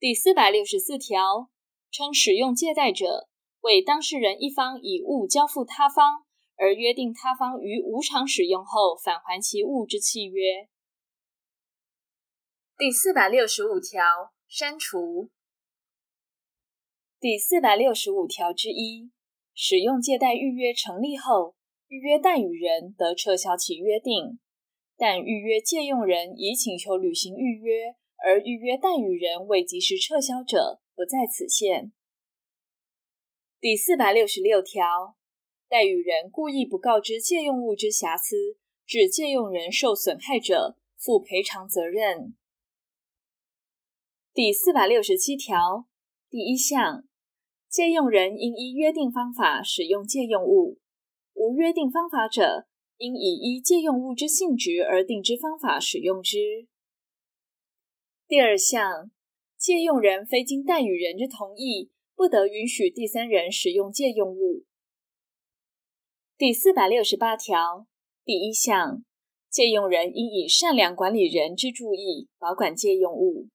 第四百六十四条，称使用借贷者为当事人一方以物交付他方，而约定他方于无偿使用后返还其物之契约。第四百六十五条，删除。第四百六十五条之一，使用借贷预约成立后，预约贷与人得撤销其约定，但预约借用人已请求履行预约，而预约代与人未及时撤销者，不在此限。第四百六十六条，代与人故意不告知借用物之瑕疵，致借用人受损害者，负赔偿责任。第四百六十七条第一项，借用人应依约定方法使用借用物，无约定方法者，应以依借用物之性质而定之方法使用之。第二项，借用人非经贷与人之同意，不得允许第三人使用借用物。第四百六十八条第一项，借用人应以善良管理人之注意保管借用物。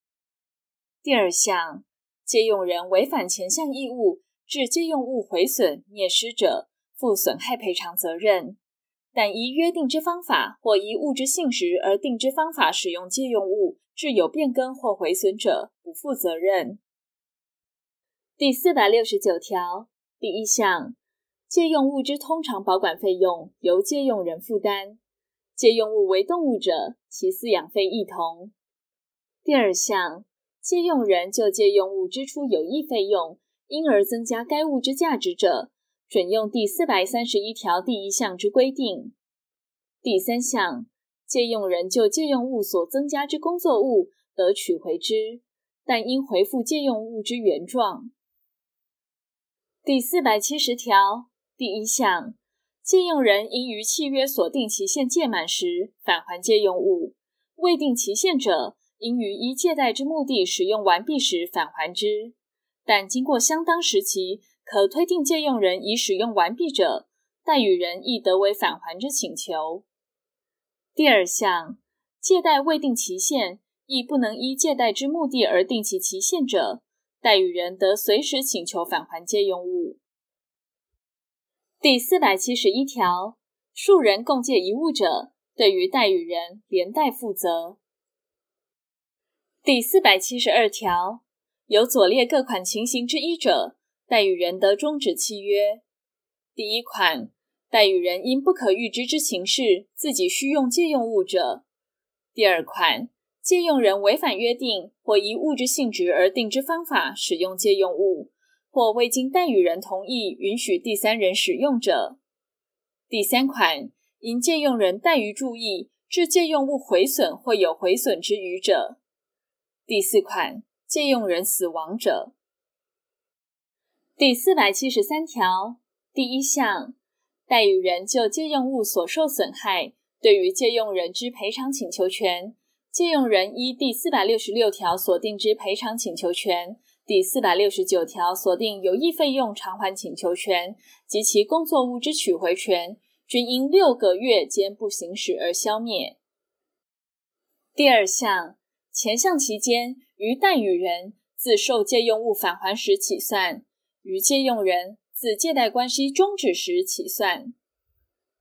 第二项，借用人违反前项义务，致借用物毁损、灭失者，负损害赔偿责任。但依约定之方法或依物之性质而定之方法使用借用物，致有变更或毁损者，不负责任。第四百六十九条第一项，借用物之通常保管费用由借用人负担；借用物为动物者，其饲养费亦同。第二项，借用人就借用物支出有益费用，因而增加该物之价值者，准用第四百三十一条第一项之规定。第三项，借用人就借用物所增加之工作物得取回之，但应回复借用物之原状。第四百七十条第一项，借用人应于契约所定期限届满时返还借用物，未定期限者，应于依借贷之目的使用完毕时返还之，但经过相当时期，可推定借用人已使用完毕者，代与人亦得为返还之请求。第二项，借贷未定期限，亦不能依借贷之目的而定其期限者，贷与人得随时请求返还借用物。第四百七十一条，数人共借一物者，对于贷与人连带负责。第四百七十二条，有左列各款情形之一者，贷与人得终止契约：第一款，贷与人因不可预知之情事，自己需用借用物者；第二款，借用人违反约定或依物之性质而定之方法使用借用物，或未经贷与人同意允许第三人使用者；第三款，因借用人怠于注意，致借用物毁损或有毁损之余者；第四款，借用人死亡者。第四百七十三条第一项，代与人就借用物所受损害，对于借用人之赔偿请求权，借用人依第四百六十六条所定之赔偿请求权，第四百六十九条所定有益费用偿还请求权及其工作物之取回权，均因六个月间不行使而消灭。第二项，前项期间，于代与人自受借用物返还时起算。于借用人自借贷关系终止时起算。